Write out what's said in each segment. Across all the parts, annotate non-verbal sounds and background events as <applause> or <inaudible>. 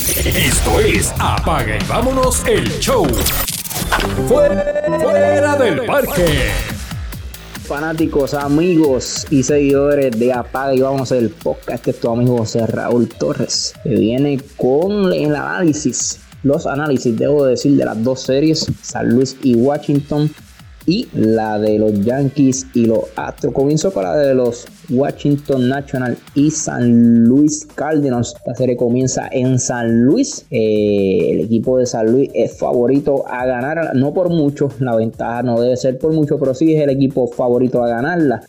Esto es Apaga y vámonos el show. Fuera del parque. Fanáticos, amigos y seguidores de Apaga y Vámonos el podcast. Este es tu amigo José Raúl Torres, que viene con el análisis, los análisis, debo decir, de las dos series, San Luis y Washington y la de los Yankees y los Astros. Comienzo con la de los Washington National y San Luis Cardinals. La serie comienza en San Luis. Eh, el equipo de San Luis es favorito a ganar, no por mucho. La ventaja no debe ser por mucho, pero sí es el equipo favorito a ganarla.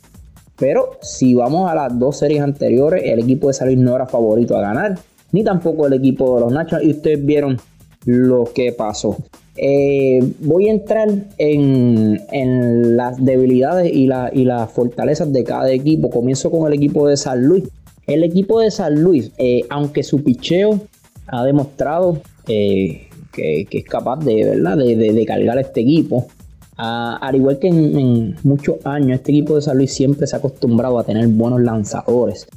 Pero si vamos a las dos series anteriores, el equipo de San Luis no era favorito a ganar, ni tampoco el equipo de los Nationals. Y ustedes vieron lo que pasó. Eh, voy a entrar en, las debilidades y, las fortalezas de cada equipo. Comienzo con el equipo de San Luis. El equipo de San Luis, eh, aunque su picheo ha demostrado eh, que, es capaz de, ¿verdad? de, cargar este equipo, al igual que en, en, muchos años, este equipo de San Luis siempre se ha acostumbrado a tener buenos lanzadores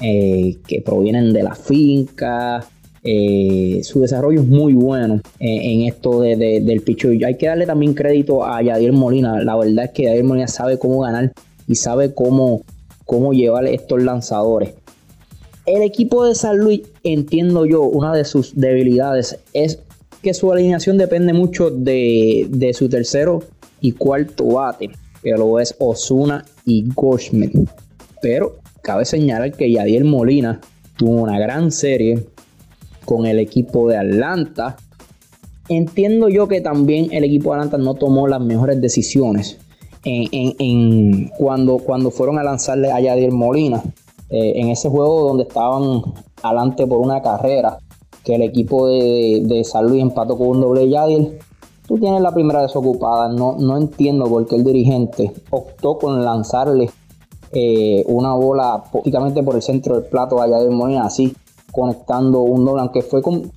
que provienen de la finca, eh, su desarrollo es muy bueno eh, en esto de, del picho. Hay que darle también crédito a Yadier Molina. La verdad es que Yadier Molina sabe cómo ganar y sabe cómo, cómo llevar estos lanzadores. El equipo de San Luis, entiendo yo, una de sus debilidades es que su alineación depende mucho de, su tercero y cuarto bate, que lo es Osuna y Goldschmidt. Pero cabe señalar que Yadier Molina tuvo una gran serie con el equipo de Atlanta. Entiendo yo que también el equipo de Atlanta no tomó las mejores decisiones en, cuando, cuando fueron a lanzarle a Yadier Molina. Eh, en ese juego donde estaban adelante por una carrera, que el equipo de, San Luis empató con un doble Yadier. Tú tienes la primera desocupada. No, no entiendo por qué el dirigente optó con lanzarle eh, una bola prácticamente por el centro del plato a Yadier Molina así conectando un doble, aunque fue con,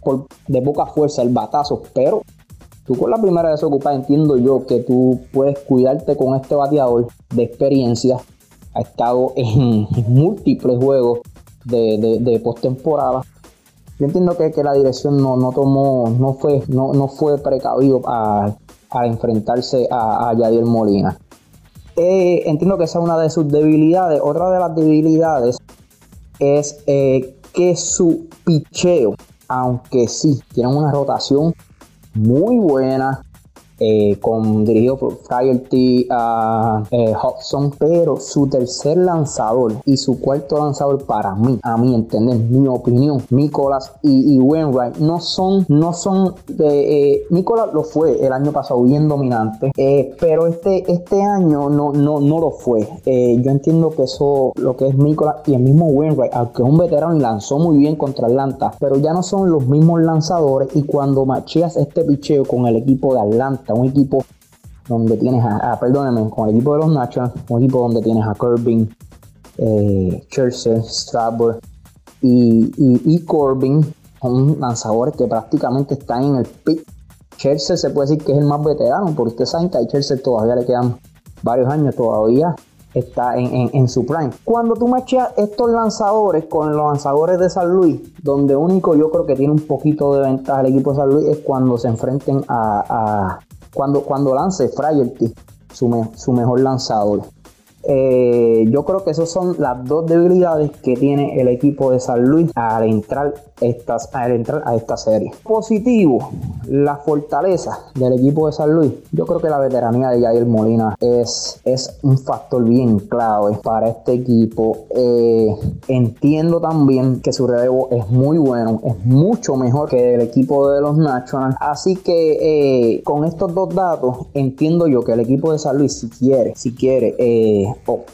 de poca fuerza el batazo, pero tú con la primera desocupada entiendo yo que tú puedes cuidarte con este bateador de experiencia. Ha estado en <laughs> múltiples juegos de, de, postemporada. Yo entiendo que, la dirección no, no tomó, no fue, no, no fue precavido a, enfrentarse a, a Yadier Molina. Eh, entiendo que esa es una de sus debilidades. Otra de las debilidades es eh, que su picheo, aunque sí, tiene una rotación muy buena, eh, con, dirigido por T. a eh, Hudson, pero su tercer lanzador y su cuarto lanzador para mí, a mi entender, mi opinión, Nicolas y, y Wainwright no son, no son eh, Nicolas lo fue el año pasado bien dominante, pero este, este año no, no, no lo fue. yo entiendo que eso, lo que es Nicolas y el mismo Wainwright, aunque es un veterano y lanzó muy bien contra Atlanta, pero ya no son los mismos lanzadores y cuando macheas este picheo con el equipo de Atlanta, un equipo donde tienes a, ah, perdóneme, con el equipo de los Nationals, un equipo donde tienes a Corbin, eh, Churchill, y, y, Corbin, son lanzadores que prácticamente están en el pick. Chelsea se puede decir que es el más veterano, porque ustedes saben que a Chelsea todavía le quedan varios años, todavía está en, su prime. Cuando tú macheas estos lanzadores con los lanzadores de San Luis, donde único yo creo que tiene un poquito de ventaja el equipo de San Luis es cuando se enfrenten a, cuando, cuando lance Frailty, su, su mejor lanzador. Eh, yo creo que esas son las dos debilidades que tiene el equipo de San Luis al entrar, estas, al entrar a esta serie. Positivo, la fortaleza del equipo de San Luis. Yo creo que la veteranía de Jair Molina es, es un factor bien clave para este equipo. Eh, entiendo también que su relevo es muy bueno, es mucho mejor que el equipo de los Nationals. Así que eh, con estos dos datos entiendo yo que el equipo de San Luis si quiere, si quiere eh, Bom,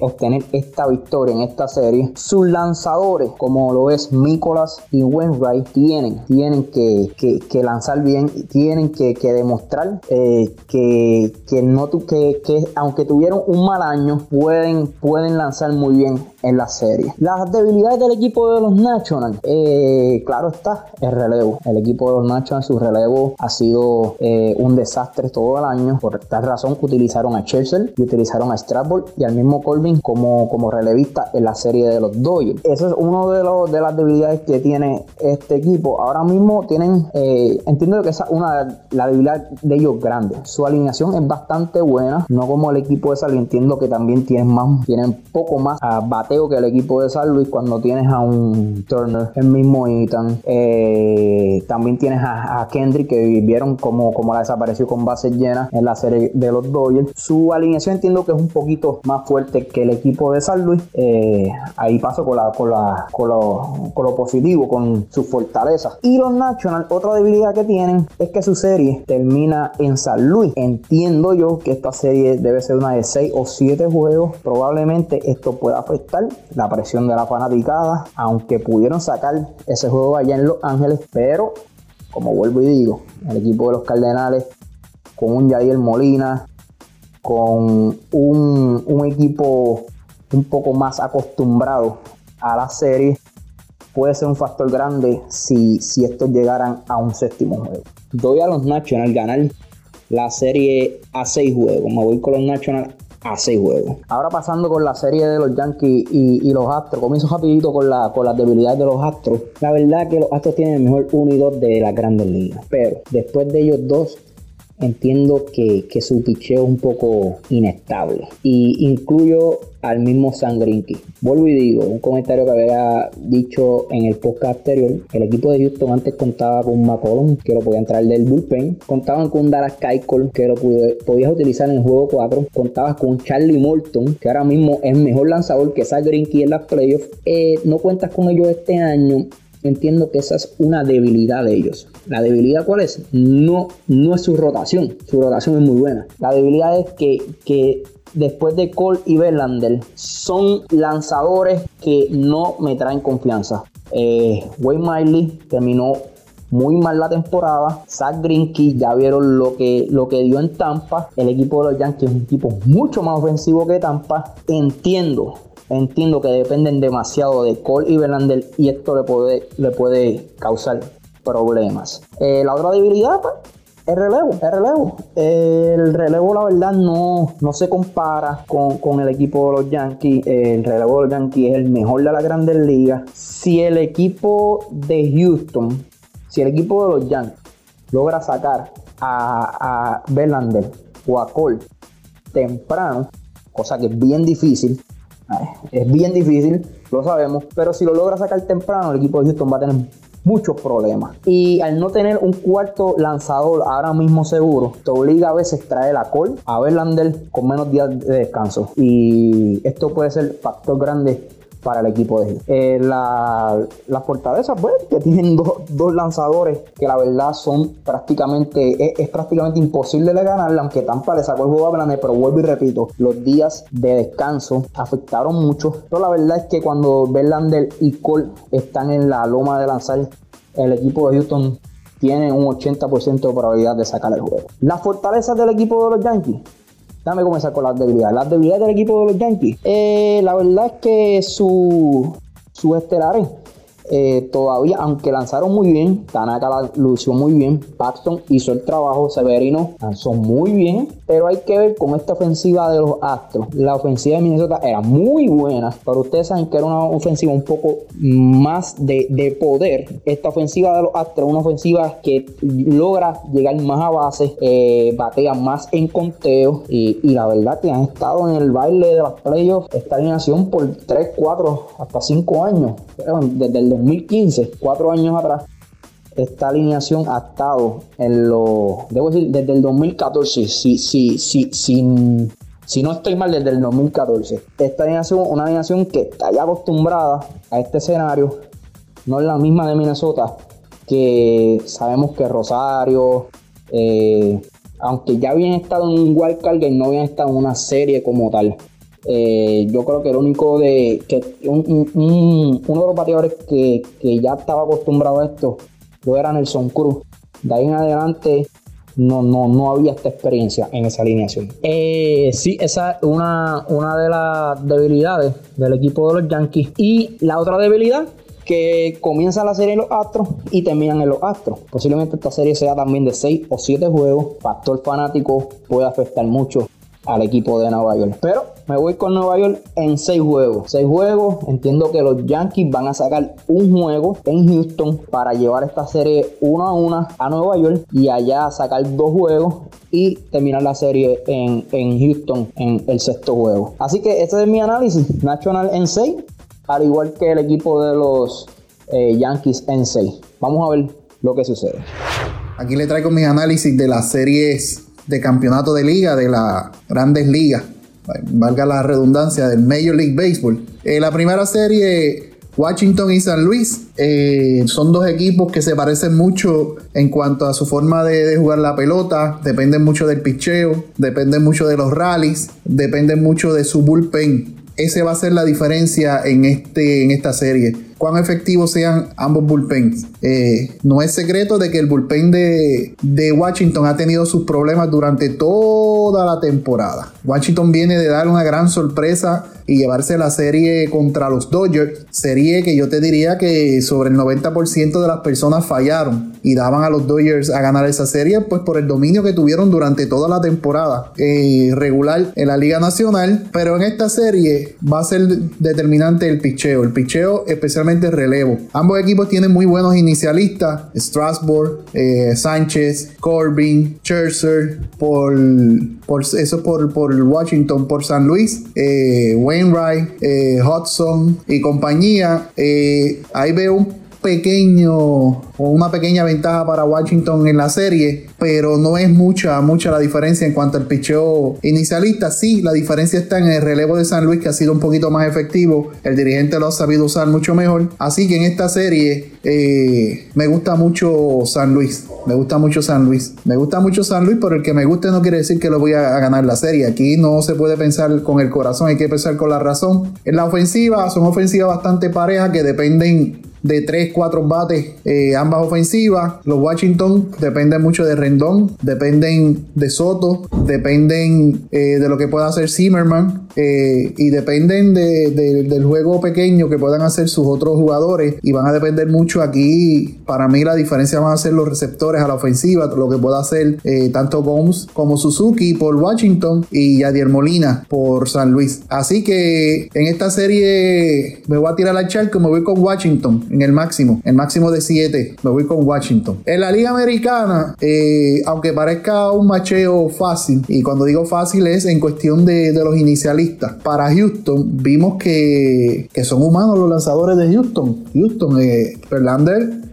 obtener esta victoria en esta serie. Sus lanzadores, como lo es Nicolas y Wainwright, tienen, tienen que, que, lanzar bien, tienen que, demostrar eh, que, que, no, que, que aunque tuvieron un mal año, pueden, pueden lanzar muy bien en la serie. Las debilidades del equipo de los Nationals, eh, claro está, el relevo. El equipo de los Nationals, su relevo ha sido un desastre todo el año. Por tal razón utilizaron a Chelsea y utilizaron a Strasbourg y al mismo Corbin como, como relevista en la serie de los Dodgers. Eso es uno de, de las debilidades que tiene este equipo. Ahora mismo tienen, eh, entiendo que esa es una la debilidad de ellos grande. Su alineación es bastante buena, no como el equipo de San Entiendo que también tienen más, tienen poco más bateo que el equipo de San Luis cuando tienes a un Turner, el mismo Ethan. Eh, también tienes a, Kendrick que vivieron como, como la desapareció con bases llenas en la serie de los Dodgers. Su alineación entiendo que es un poquito más fuerte que el equipo de San Luis. Eh, ahí paso con, la, con, con, lo, positivo, con sus fortalezas. Y los Nationals, otra debilidad que tienen es que su serie termina en San Luis. Entiendo yo que esta serie debe ser una de 6 o 7 juegos. Probablemente esto pueda afectar la presión de la fanaticada, aunque pudieron sacar ese juego allá en Los Ángeles, pero como vuelvo y digo, el equipo de los Cardenales con un Jair Molina, con un, equipo un poco más acostumbrado a la serie, puede ser un factor grande si, si estos llegaran a un séptimo juego. Doy a los Nationals ganar la serie a seis juegos. Me voy con los Nationals a seis juegos. Ahora pasando con la serie de los Yankees y, los Astros. Comienzo rapidito con, la, con las debilidades de los Astros. La verdad que los Astros tienen el mejor 1 y 2 de las grandes ligas. Pero después de ellos dos entiendo que, su picheo es un poco inestable. Y incluyo al mismo Sangrinki. Vuelvo y digo, un comentario que había dicho en el podcast anterior, el equipo de Houston antes contaba con McCollum, que lo podía entrar del bullpen, contaban con Dallas Keuchel, que lo podías utilizar en el juego 4, contabas con Charlie Morton, que ahora mismo es mejor lanzador que Sangrinki en las playoffs, eh, no cuentas con ellos este año, entiendo que esa es una debilidad de ellos. ¿La debilidad cuál es? No, no es su rotación. Su rotación es muy buena. La debilidad es que, que después de Cole y Verlander son lanzadores que no me traen confianza. Eh, Wayne Miley terminó muy mal la temporada. Zach Greinke ya vieron lo que, lo que dio en Tampa. El equipo de los Yankees es un equipo mucho más ofensivo que Tampa. Entiendo entiendo que dependen demasiado de Cole y Verlander y esto le puede, le puede causar problemas. Eh, la otra debilidad, pues, el relevo, el relevo. el relevo, la verdad, no, no se compara con, el equipo de los Yankees. el relevo de los Yankees es el mejor de la grandes ligas. Si el equipo de Houston, si el equipo de los Yankees logra sacar a, a Verlander o a Cole temprano, cosa que es bien difícil, es bien difícil, lo sabemos, pero si lo logra sacar temprano, el equipo de Houston va a tener muchos problemas. Y al no tener un cuarto lanzador ahora mismo seguro, te obliga a veces traer a Cole, a Verlander con menos días de descanso. Y esto puede ser factor grande para el equipo de eh, la, las fortalezas, pues, que tienen <laughs> dos lanzadores que la verdad son prácticamente, es, prácticamente imposible de ganarle, aunque Tampa le sacó el juego a Blanes, pero vuelvo y repito, los días de descanso afectaron mucho. Pero la verdad es que cuando Verlander y Cole están en la loma de lanzar, el equipo de Houston tiene un 80% de probabilidad de sacar el juego. Las fortalezas del equipo de los Yankees Dame comenzar con las debilidades. Las debilidades del equipo de los Yankees. Eh, la verdad es que su, sus estelares eh, todavía, aunque lanzaron muy bien, Tanaka la lució muy bien, Paxton hizo el trabajo, Severino lanzó muy bien, pero hay que ver con esta ofensiva de los Astros. La ofensiva de Minnesota era muy buena, pero ustedes saben que era una ofensiva un poco más de, poder. Esta ofensiva de los Astros, una ofensiva que logra llegar más a base, eh, batea más en conteo y, la verdad que han estado en el baile de los playoffs esta alineación por 3, 4, hasta 5 años, desde el 2015, cuatro años atrás, esta alineación ha estado en lo, debo decir, desde el 2014, si, si, si, si, si no estoy mal, desde el 2014. Esta alineación, una alineación que está ya acostumbrada a este escenario, no es la misma de Minnesota, que sabemos que Rosario, eh, aunque ya habían estado en un wildcard game, no habían estado en una serie como tal. Eh, yo creo que el único de que uno de los bateadores que, ya estaba acostumbrado a esto lo era Nelson Cruz. De ahí en adelante no, no, no había esta experiencia en esa alineación. Eh, sí, esa es una, una de las debilidades del equipo de los Yankees. Y la otra debilidad que comienza la serie en los Astros y terminan en los Astros. Posiblemente esta serie sea también de 6 o 7 juegos. Factor fanático puede afectar mucho al equipo de Nueva York. Pero me voy con Nueva York en seis juegos. Seis juegos. Entiendo que los Yankees van a sacar un juego en Houston para llevar esta serie uno a una a Nueva York y allá sacar dos juegos y terminar la serie en, Houston en el sexto juego. Así que este es mi análisis. National en 6, al igual que el equipo de los eh, Yankees en 6. Vamos a ver lo que sucede. Aquí le traigo mis análisis de las series de campeonato de liga, de las grandes ligas, valga la redundancia, del Major League Baseball. Eh, la primera serie, Washington y San Luis, eh, son dos equipos que se parecen mucho en cuanto a su forma de, jugar la pelota, dependen mucho del picheo, dependen mucho de los rallies, dependen mucho de su bullpen. Esa va a ser la diferencia en, este, en esta serie cuán efectivos sean ambos bullpens. Eh, no es secreto de que el bullpen de, Washington ha tenido sus problemas durante toda la temporada. Washington viene de dar una gran sorpresa y llevarse la serie contra los Dodgers. Serie que yo te diría que sobre el 90% de las personas fallaron y daban a los Dodgers a ganar esa serie, pues por el dominio que tuvieron durante toda la temporada eh, regular en la Liga Nacional. Pero en esta serie va a ser determinante el picheo. El picheo, especialmente relevo. Ambos equipos tienen muy buenos inicialistas: Strasbourg, eh, Sánchez, Corbin, Scherzer, por, por eso por, por Washington, por San Luis, eh, Wainwright, eh, Hudson y compañía. ahí veo un pequeño o una pequeña ventaja para Washington en la serie, pero no es mucha, mucha la diferencia en cuanto al picheo inicialista. Sí, la diferencia está en el relevo de San Luis, que ha sido un poquito más efectivo. El dirigente lo ha sabido usar mucho mejor. Así que en esta serie eh, me gusta mucho San Luis. Me gusta mucho San Luis. Me gusta mucho San Luis, pero el que me guste no quiere decir que lo voy a, ganar la serie. Aquí no se puede pensar con el corazón, hay que pensar con la razón. En la ofensiva, son ofensivas bastante parejas que dependen de 3, 4 bates eh, ambas ofensivas. Los Washington dependen mucho de Rendón, dependen de Soto, dependen eh, de lo que pueda hacer Zimmerman eh, y dependen del juego pequeño que puedan hacer sus otros jugadores y van a depender mucho aquí. Para mí la diferencia van a ser los receptores a la ofensiva, lo que pueda hacer tanto Gomes como Suzuki por Washington y Yadier Molina por San Luis. Así que en esta serie me voy a tirar al charco y me voy con Washington en el máximo, el máximo de 7. Me voy con Washington. En la Liga Americana, eh, aunque parezca un macheo fácil, y cuando digo fácil es en cuestión de, los inicialistas, para Houston vimos que, son humanos los lanzadores de Houston. Houston, eh,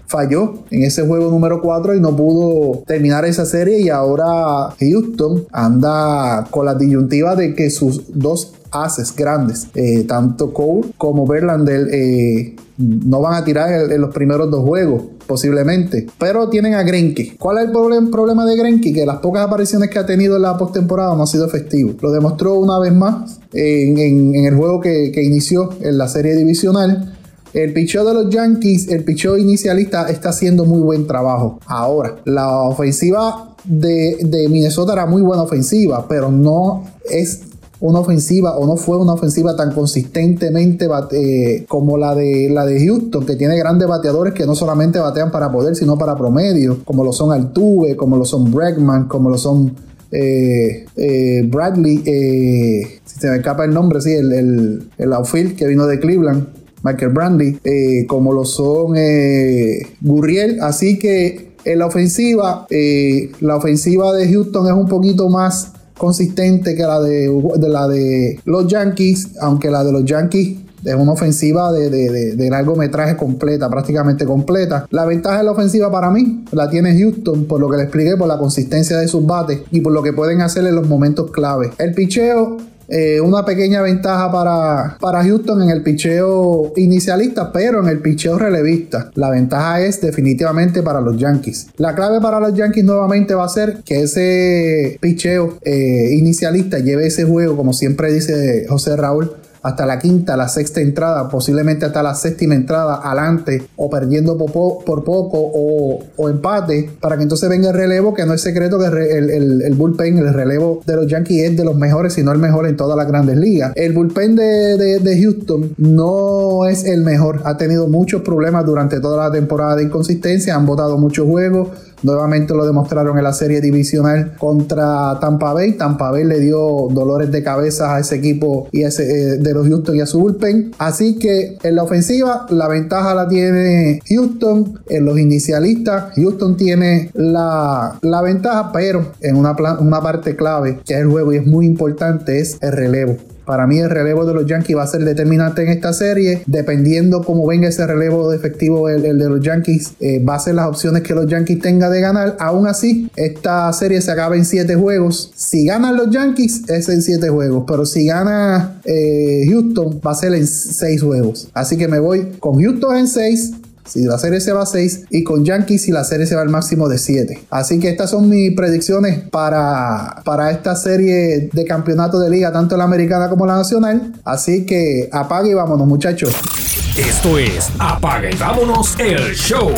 falló en ese juego número 4 y no pudo terminar esa serie y ahora Houston anda con la disyuntiva de que sus dos haces grandes, eh, tanto Cole como Verlander, eh, no van a tirar en, los primeros dos juegos posiblemente. Pero tienen a Grenke. ¿Cuál es el problema de Grenke? Que las pocas apariciones que ha tenido en la postemporada no ha sido efectivo. Lo demostró una vez más en, el juego que, inició en la serie divisional. El picheo de los Yankees, el picheo inicialista, está haciendo muy buen trabajo. Ahora, la ofensiva de, Minnesota era muy buena ofensiva, pero no es una ofensiva o no fue una ofensiva tan consistentemente eh, como la de, la de Houston, que tiene grandes bateadores que no solamente batean para poder, sino para promedio, como lo son Altuve, como lo son Bregman, como lo son eh, eh, Bradley, si se me escapa el nombre, sí, el, el, outfield que vino de Cleveland. Michael Brandy, como lo son Gurriel, así que en la ofensiva, la ofensiva de Houston es un poquito más consistente que la de, la de los Yankees, aunque la de los Yankees es una ofensiva de, de, largometraje completa, prácticamente completa. La ventaja de la ofensiva para mí la tiene Houston, por lo que le expliqué, por la consistencia de sus bates y por lo que pueden hacer en los momentos clave. El picheo eh, una pequeña ventaja para, para Houston en el picheo inicialista, pero en el picheo relevista. La ventaja es definitivamente para los Yankees. La clave para los Yankees nuevamente va a ser que ese picheo eh, inicialista lleve ese juego, como siempre dice José Raúl, hasta la quinta, la sexta entrada, posiblemente hasta la séptima entrada adelante o perdiendo por, poco o, empate, para que entonces venga el relevo, que no es secreto que el, bullpen, el relevo de los Yankees es de los mejores, si no el mejor en todas las grandes ligas. El bullpen de, de Houston no es el mejor, ha tenido muchos problemas durante toda la temporada de inconsistencia, han votado muchos juegos Nuevamente lo demostraron en la serie divisional contra Tampa Bay. Tampa Bay le dio dolores de cabeza a ese equipo y ese, eh, de los Houston y a su bullpen. Así que en la ofensiva la ventaja la tiene Houston. En los inicialistas, Houston tiene la, la ventaja, pero en una, una parte clave que es el juego y es muy importante es el relevo. Para mí el relevo de los Yankees va a ser determinante en esta serie. Dependiendo cómo venga ese relevo de efectivo el, de los Yankees, eh, va a ser las opciones que los Yankees tengan de ganar. Aún así, esta serie se acaba en 7 juegos. Si ganan los Yankees, es en 7 juegos. Pero si gana eh, Houston, va a ser en 6 juegos. Así que me voy con Houston en 6 si la serie se va a 6 y con Yankees si la serie se va al máximo de 7. Así que estas son mis predicciones para, para esta serie de campeonato de liga, tanto la americana como la nacional. Así que apague y vámonos muchachos. Esto es Apague y vámonos el show.